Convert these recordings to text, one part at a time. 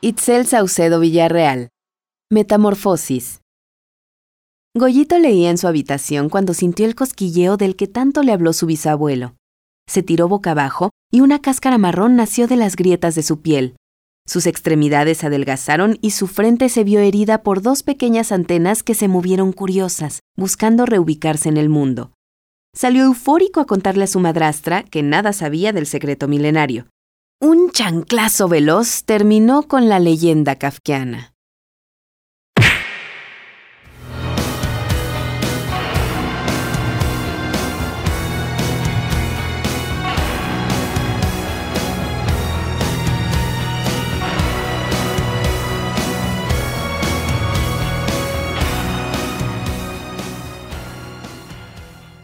Itzel Saucedo Villarreal. Metamorfosis. Goyito leía en su habitación cuando sintió el cosquilleo del que tanto le habló su bisabuelo. Se tiró boca abajo y una cáscara marrón nació de las grietas de su piel. Sus extremidades adelgazaron y su frente se vio herida por dos pequeñas antenas que se movieron curiosas, buscando reubicarse en el mundo. Salió eufórico a contarle a su madrastra que nada sabía del secreto milenario. Un chanclazo veloz terminó con la leyenda kafkiana.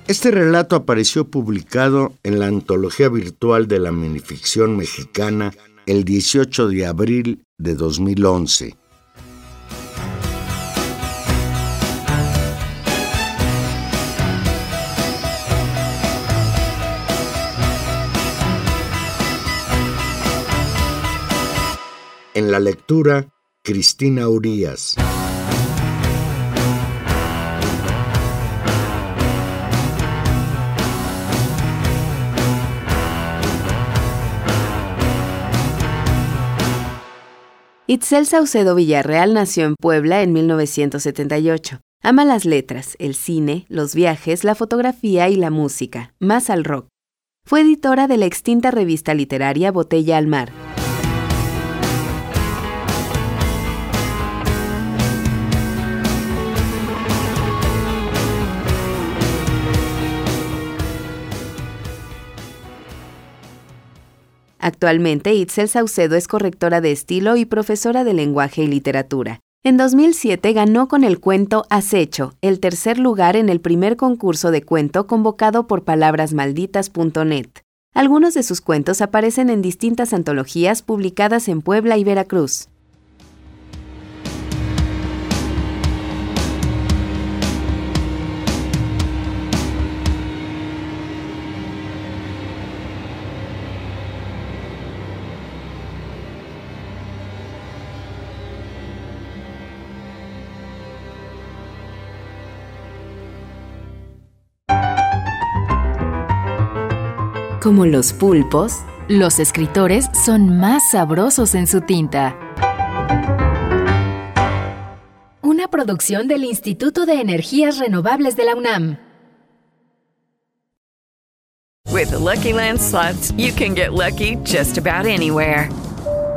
Este relato apareció publicado en la antología virtual de la minificción mexicana el 18 de abril de 2011. En la lectura, Cristina Urias. Itzel Saucedo Villarreal nació en Puebla en 1978. Ama las letras, el cine, los viajes, la fotografía y la música, más al rock. Fue editora de la extinta revista literaria Botella al Mar. Actualmente, Itzel Saucedo es correctora de estilo y profesora de lenguaje y literatura. En 2007 ganó con el cuento Acecho, el tercer lugar en el primer concurso de cuento convocado por palabrasmalditas.net. Algunos de sus cuentos aparecen en distintas antologías publicadas en Puebla y Veracruz. Como los pulpos, los escritores son más sabrosos en su tinta. Una producción del Instituto de Energías Renovables de la UNAM. With the Lucky Land slots, you can get lucky just about anywhere.